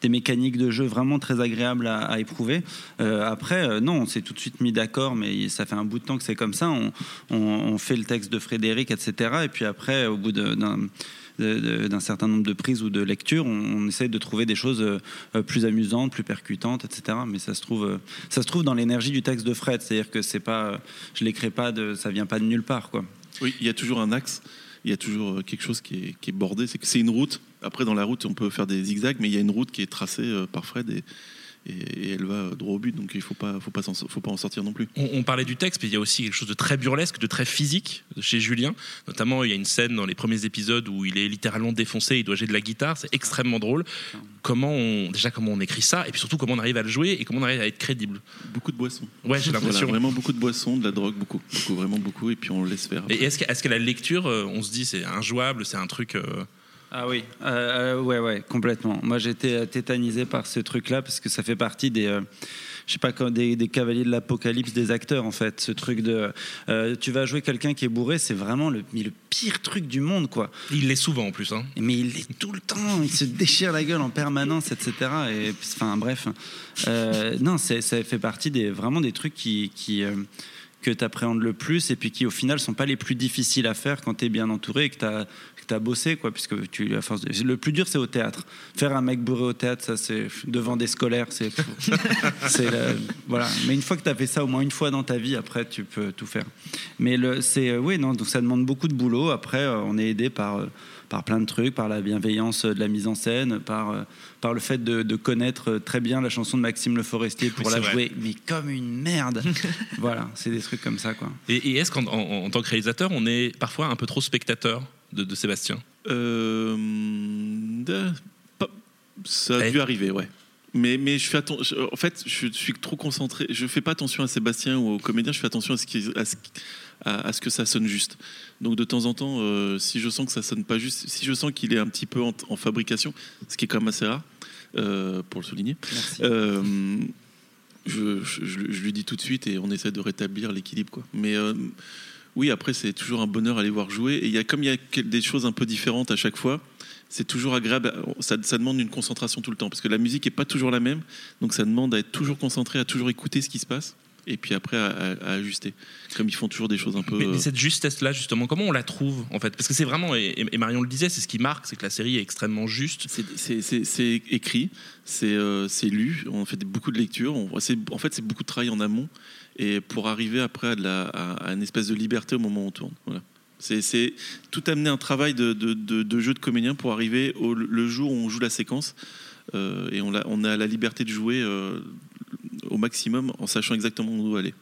des mécaniques de jeu vraiment très agréables à, à éprouver. Après, non, on s'est tout de suite mis d'accord, mais ça fait un bout de temps que c'est comme ça. On, on- on fait le texte de Frédéric, etc. Et puis après, au bout de- d'un certain nombre de prises ou de lectures, on, on essaye de trouver des choses euh, plus amusantes, plus percutantes, etc. Mais ça se trouve, euh, ça se trouve dans l'énergie du texte de Fred, c'est-à-dire que c'est pas, euh, je l'écris pas, de, ça vient pas de nulle part, quoi. Oui, il y a toujours un axe. Il y a toujours quelque chose qui est, bordé. C'est que c'est une route. Après, dans la route, on peut faire des zigzags, mais il y a une route qui est tracée par Fred et, et- et elle va droit au but. Donc il faut pas, faut pas, faut pas en sortir non plus. on, on parlait du texte, mais il y a aussi quelque chose de très burlesque, de très physique chez Julien. Notamment, il y a une scène dans les premiers épisodes où il est littéralement défoncé, il doit jouer de la guitare, c'est extrêmement drôle. Comment on, déjà comment on écrit ça, et puis surtout comment on arrive à le jouer et comment on arrive à être crédible. Beaucoup de boissons. Ouais, j'ai Voilà, l'impression. vraiment beaucoup de boissons, de la drogue, beaucoup, beaucoup, vraiment beaucoup. Et puis on le laisse faire. Et est-ce que, est-ce que la lecture, euh, on se dit c'est injouable, c'est un truc. euh, Ah oui, euh, euh, ouais, ouais, complètement. Moi, j'étais euh, tétanisé par ce truc-là parce que ça fait partie des, euh, je sais pas, des, des cavaliers de l'apocalypse des acteurs, en fait. Ce truc de, euh, tu vas jouer quelqu'un qui est bourré, c'est vraiment le, le pire truc du monde, quoi. Il l'est souvent en plus. Hein. Mais il l'est tout le temps. Il se déchire la gueule en permanence, etc. Et enfin, bref, non, ça fait partie des vraiment des trucs qui, qui que tu appréhendes le plus et puis qui au final sont pas les plus difficiles à faire quand tu es bien entouré et que tu as as bossé quoi puisque tu à force de- le plus dur c'est au théâtre faire un mec bourré au théâtre ça c'est devant des scolaires c'est c'est la- voilà mais une fois que tu as fait ça au moins une fois dans ta vie après tu peux tout faire mais le c'est euh, oui non donc ça demande beaucoup de boulot après euh, on est aidé par euh, par plein de trucs, par la bienveillance euh, de la mise en scène, par, euh, par le fait de, de connaître euh, très bien la chanson de Maxime Le Forestier pour Oui, la vrai. jouer, mais comme une merde. voilà, c'est des trucs comme ça, quoi. Et, et est-ce qu'en en- en tant que réalisateur, on est parfois un peu trop spectateur? De, de Sébastien Euh, de- pas- ça a Eh. dû arriver, ouais. Mais, mais je fais je- en fait, je suis trop concentré. Je fais pas attention à Sébastien ou aux comédiens. Je fais attention à ce, qui, à ce, à- à ce que ça sonne juste. Donc de temps en temps, euh, si je sens que ça sonne pas juste, si je sens qu'il est un petit peu en, en fabrication, ce qui est quand même assez rare, euh, pour le souligner. euh, je, je- je- je lui dis tout de suite et on essaie de rétablir l'équilibre. Quoi. Mais euh, oui, après, c'est toujours un bonheur à les voir jouer. Et y a, comme il y a des choses un peu différentes à chaque fois, c'est toujours agréable. Ça, ça demande une concentration tout le temps parce que la musique n'est pas toujours la même. Donc ça demande à être toujours concentré, à toujours écouter ce qui se passe. Et puis après, à, à- à ajuster. Comme ils font toujours des choses un peu. Mais, mais euh, cette justesse-là, justement, comment on la trouve en fait? Parce que c'est vraiment, et, et Marion le disait, c'est ce qui marque, c'est que la série est extrêmement juste. C'est- écrit, c'est euh, c'est lu, on fait beaucoup de lectures. On- En fait, c'est beaucoup de travail en amont et pour arriver après à, de une espèce de liberté au moment où on tourne. Voilà. C'est tout amener un travail de, jeu de comédien pour arriver au le jour où on joue la séquence euh, et on a, la liberté de jouer euh, au maximum en sachant exactement où on doit aller.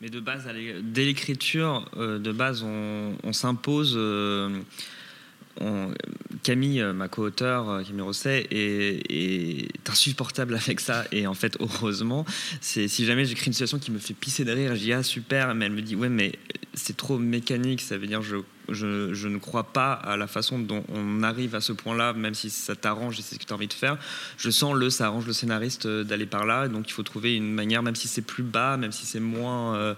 Mais de base, dès l'écriture, euh, de base, on, s'impose. Camille, euh, ma co-auteure, euh, Camille Rosset, est, est insupportable avec ça. Et en fait, heureusement, c'est si jamais j'écris une situation qui me fait pisser de rire, je dis ah super, mais elle me dit ouais, mais c'est trop mécanique. Ça veut dire je, je, je ne crois pas à la façon dont on arrive à ce point-là, même si ça t'arrange et c'est ce que tu as envie de faire. Je sens le, ça arrange le scénariste euh, d'aller par là. Donc il faut trouver une manière, même si c'est plus bas, même si c'est moins.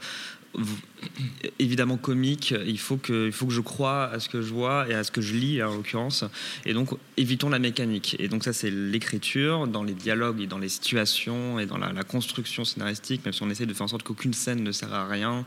Évidemment comique, il faut, que, je croie à ce que je vois et à ce que je lis en l'occurrence. Et donc évitons la mécanique. Et donc ça c'est l'écriture, dans les dialogues et dans les situations et dans la, construction scénaristique, même si on essaie de faire en sorte qu'aucune scène ne sert à rien,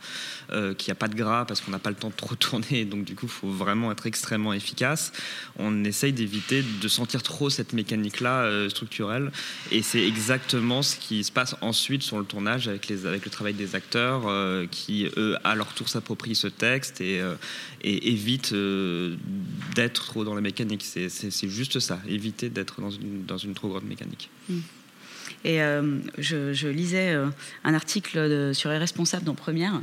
euh, qu'il n'y a pas de gras parce qu'on n'a pas le temps de trop tourner. Donc du coup il faut vraiment être extrêmement efficace. On essaye d'éviter de sentir trop cette mécanique-là euh, structurelle. Et c'est exactement ce qui se passe ensuite sur le tournage avec le travail des acteurs euh, qui, eux, à leur tour s'approprient ce texte et, euh, et évitent euh, d'être trop dans la mécanique. C'est- C'est c'est juste ça, éviter d'être dans une, dans une trop grande mécanique. Et euh, je, je lisais euh, un article de- sur les responsables dans Première,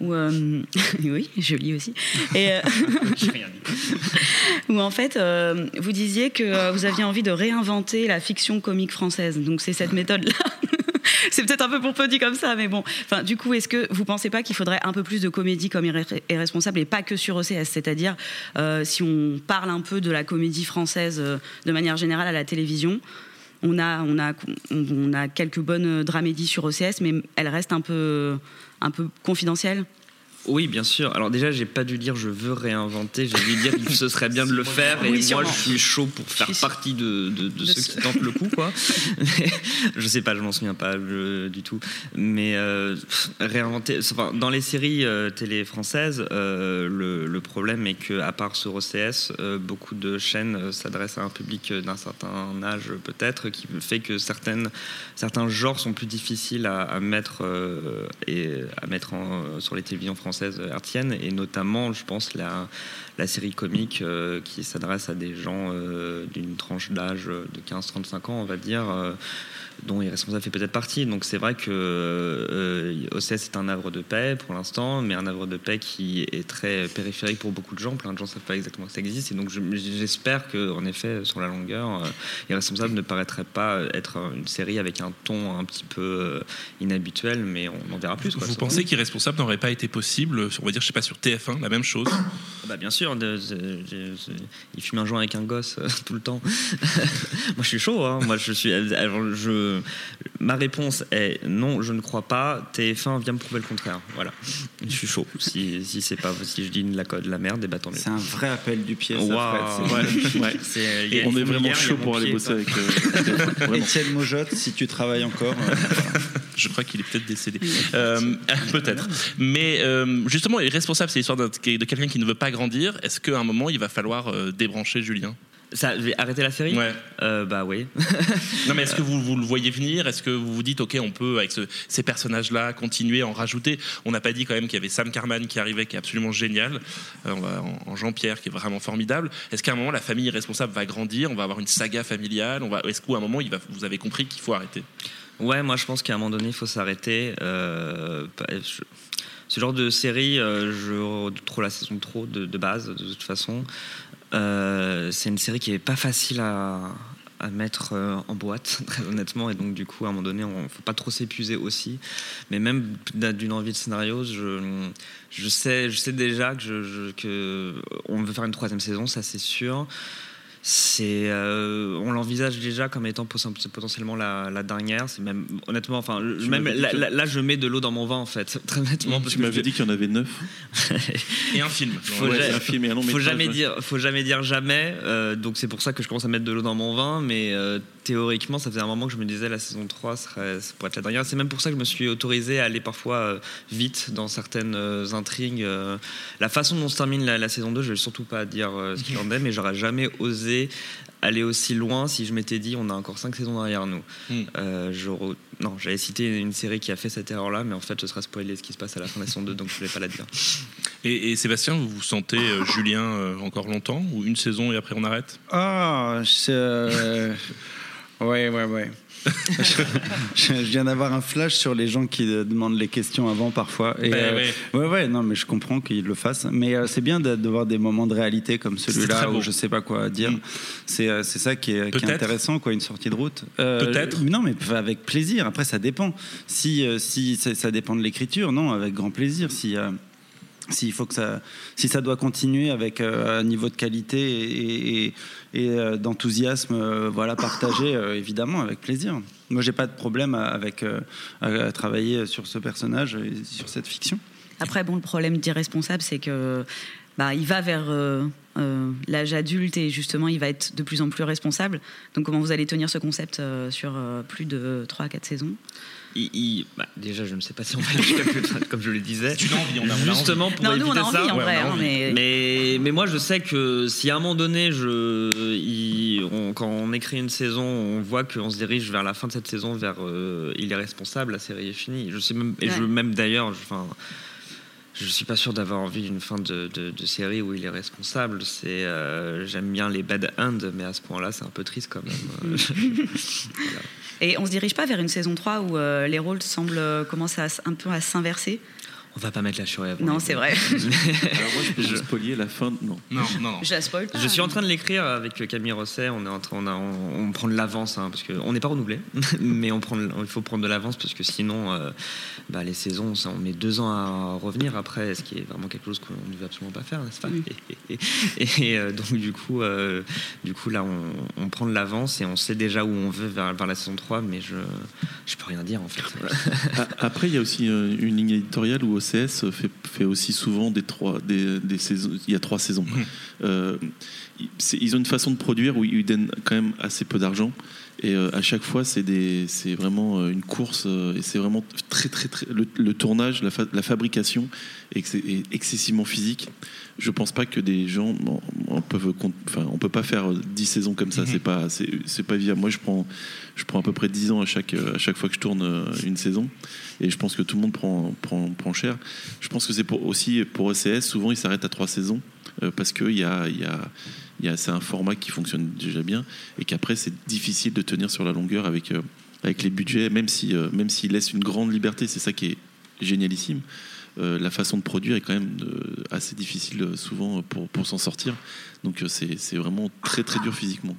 où euh, oui, je lis aussi. Et, euh, où en fait, euh, vous disiez que vous aviez envie de réinventer la fiction comique française. Donc c'est cette méthode-là. c'est peut-être un peu pour peu dit comme ça, mais bon. Enfin, du coup, est-ce que vous pensez pas qu'il faudrait un peu plus de comédie comme irresponsable et pas que sur OCS C'est-à-dire, euh, si on parle un peu de la comédie française euh, de manière générale à la télévision, on a, on a, on a quelques bonnes dramédies sur OCS, mais elles restent un peu, un peu confidentielles. Oui, bien sûr. Alors déjà, j'ai pas dû dire je veux réinventer, j'ai dû dire que ce serait bien de le faire. Et Oui, moi, je suis chaud pour faire partie de, de- de ceux ce- qui tentent le coup, quoi. Mais je sais pas, je m'en souviens pas je- du tout. Mais euh, réinventer. Enfin, dans les séries euh, télé françaises, euh, le, le problème est que, à part sur OCS, beaucoup de chaînes s'adressent à un public d'un certain âge, peut-être, qui fait que certaines, certains genres sont plus difficiles à, à mettre et à mettre en- sur les télévisions françaises hertziennes, et notamment, je pense, la, la série comique euh, qui s'adresse à des gens euh, d'une tranche d'âge de 15-35 ans, on va dire. euh, dont Irresponsable fait peut-être partie. Donc c'est vrai que euh, OCS est un havre de paix pour l'instant, mais un havre de paix qui est très périphérique pour beaucoup de gens. Plein de gens ne savent pas exactement que ça existe. Et donc je- j'espère qu'en effet, sur la longueur, euh, Irresponsable ne paraîtrait pas être une série avec un ton un petit peu euh, inhabituel, mais on en verra plus. Quoi, Vous pensez qu'Irresponsable n'aurait pas été possible, on va dire, je sais pas, sur TF1, la même chose? Bah bien sûr, il fume un joint avec un gosse euh, tout le temps. Moi je suis chaud, hein. moi je suis. je, ma réponse est non, je ne crois pas. TF1 vient me prouver le contraire. Voilà, je suis chaud. Si, si c'est pas, si je dis de la, de la merde, et bah tant mieux. C'est un vrai appel du pied. Ouais, ouais. A- on est vraiment chaud pour aller pied, bosser avec. euh, Étienne Mojotte, si tu travailles encore. euh, Je crois qu'il est peut-être décédé. Euh, peut-être. Mais euh, justement, Irresponsable, c'est l'histoire de quelqu'un qui ne veut pas grandir. Est-ce qu'à un moment, il va falloir euh, débrancher Julien? Ça, je vais arrêter la série Ouais. Euh, Bah oui. Non, mais est-ce que vous, vous le voyez venir Est-ce que vous vous dites, OK, on peut, avec ce- ces personnages-là, continuer en rajouter? On n'a pas dit quand même qu'il y avait Sam Carman qui arrivait, qui est absolument génial, euh, on va- en, en Jean-Pierre, qui est vraiment formidable. Est-ce qu'à un moment, la famille irresponsable va grandir? On va avoir une saga familiale? On va, Est-ce qu'à un moment, il va, vous avez compris qu'il faut arrêter? Ouais, moi je pense qu'à un moment donné, il faut s'arrêter. Euh, je- ce genre de série, euh, je trop la saison trop de, de base, de toute façon. Euh, c'est une série qui est pas facile à, mettre euh, en boîte, très honnêtement, et donc du coup, à un moment donné, on faut pas trop s'épuiser aussi. Mais même d'une envie de scénario, je, sais, je sais déjà que, je, que veut faire une troisième saison, ça c'est sûr. C'est, euh, on l'envisage déjà comme étant potentiellement la, la dernière. C'est même, honnêtement, enfin, Tu même là, que- là- là, je mets de l'eau dans mon vin en fait, très honnêtement. parce Tu que m'avais je- dit qu'il y en avait neuf. Et un film. faut, Ouais, ja- un film et un long faut métrage, jamais ouais. dire, faut jamais dire jamais. euh, donc c'est pour ça que je commence à mettre de l'eau dans mon vin. Mais euh, théoriquement, ça faisait un moment que je me disais la saison 3 serait, ça pourrait être la dernière. C'est même pour ça que je me suis autorisé à aller parfois euh, vite dans certaines euh, intrigues. euh. la façon dont se termine la, la saison 2, je vais surtout pas dire euh, ce qu'il en est, mais j'aurais jamais osé aller aussi loin si je m'étais dit on a encore 5 saisons derrière nous. Hmm. Euh, j'aurais- non, j'avais cité une série qui a fait cette erreur-là, mais en fait, ce serait spoiler ce qui se passe à la fin de la saison 2, donc je voulais pas la dire. Et, et Sébastien, vous vous sentez euh, Julien euh, encore longtemps ou une saison et après on arrête? Ah, je... ouais, ouais, ouais. Je, je viens d'avoir un flash sur les gens qui euh, demandent les questions avant parfois. Et, Ben euh, ouais. ouais, ouais, non, mais je comprends qu'ils le fassent. Mais euh, c'est bien de, de voir des moments de réalité comme celui-là où je sais pas quoi dire. C'est euh, c'est ça qui est, qui est Peut-être. intéressant, quoi, une sortie de route. Euh, Peut-être. Non, mais avec plaisir. Après, ça dépend. Si, si ça, ça dépend de l'écriture, non, avec grand plaisir. Si. S'il faut que ça, si ça doit continuer avec euh, un niveau de qualité et, euh, d'enthousiasme, euh, voilà, partagé, évidemment, avec plaisir. Moi, j'ai pas de problème à- avec travailler sur ce personnage et sur cette fiction. Après, bon, le problème d'irresponsable, c'est que bah, il va vers l'âge adulte et justement, il va être de plus en plus responsable. Donc, comment vous allez tenir ce concept sur plus de 3 à 4 saisons? Il- il- bah, déjà, je ne sais pas si on va jusqu'à plus comme je le disais. Tu as envie, on a- Justement envie. pour Non, nous, on a ça. envie, en Ouais, vrai, on a hein, envie. mais... Mais, mais moi, je sais que si à un moment donné, je, il- on- quand on écrit une saison, on voit qu'on se dirige vers la fin de cette saison, vers euh, il est responsable, la série est finie. Je sais même, et je même d'ailleurs, je- enfin, je suis pas sûr d'avoir envie d'une fin de, de- de série où il est responsable. C'est, euh, j'aime bien les bad ends, mais à ce point-là, c'est un peu triste quand même. Et on se dirige pas vers une saison 3 où euh, les rôles semblent euh, commencer un peu à s'inverser? On va pas mettre la chorée avant. Non, c'est vrai. Alors moi, je peux spoiler la fin. Non. Non, non, non. Je la spoil pas. Je suis en train de l'écrire avec Camille Rosset. On est en train, on, a- on, on prend de l'avance hein, parce qu'on n'est pas renouvelé, mais on prend, il faut prendre de l'avance parce que sinon, euh, bah, les saisons, ça, on met deux ans à revenir après, ce qui est vraiment quelque chose qu'on ne veut absolument pas faire, n'est-ce pas Et, et- et, euh, donc du coup, euh, du coup là, on, on prend de l'avance et on sait déjà où on veut vers, vers la saison 3, mais je, je peux rien dire en fait. Après, il y a aussi une ligne éditoriale où OCS fait, fait aussi souvent des trois, des, des saisons. Il y a trois saisons. Euh, c'est- ils ont une façon de produire où ils donnent quand même assez peu d'argent. Et euh, à chaque fois, c'est vraiment euh, une course. euh, et c'est vraiment très, très, très. Le, le tournage, la, fa- la fabrication est, est excessivement physique. Je pense pas que des gens. bon, on enfin, on peut pas faire euh, 10 saisons comme ça. C'est pas, c'est c'est pas viable. Moi, je prends, je prends à peu près 10 ans à chaque, à chaque fois que je tourne une saison. Et je pense que tout le monde prend, prend, prend cher. Je pense que c'est pour, aussi pour ECS. Souvent, ils s'arrêtent à trois saisons euh, parce que il y a, il y a, il y a, c'est un format qui fonctionne déjà bien et qu'après, c'est difficile de tenir sur la longueur avec, euh, les budgets, même si, euh, une grande liberté. C'est ça qui est génialissime. Euh, la façon de produire est quand même euh, assez difficile souvent pour, s'en sortir. Donc c'est vraiment très très dur physiquement.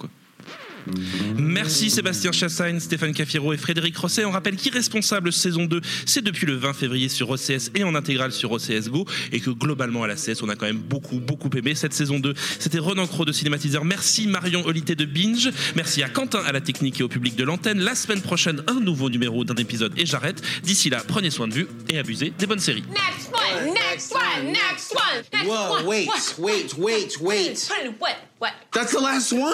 Merci Sébastien Chassagne, Stéphane Cafiro et Frédéric Rosset. On rappelle qu'Irresponsable saison 2, c'est depuis le 20 février sur OCS et en intégrale sur OCS Go. Et que globalement à la CS, on a quand même beaucoup, beaucoup aimé cette saison 2. C'était Renan Cro de Cinématiseur. Merci Marion Olité de Binge. Merci à Quentin à la technique et au public de l'antenne. La semaine prochaine, un nouveau numéro d'un épisode et j'arrête. D'ici là, prenez soin de vue et abusez des bonnes séries. Next one, next one, next one, next Whoa, one. wait, What? wait, wait, wait. What? What? That's the last one?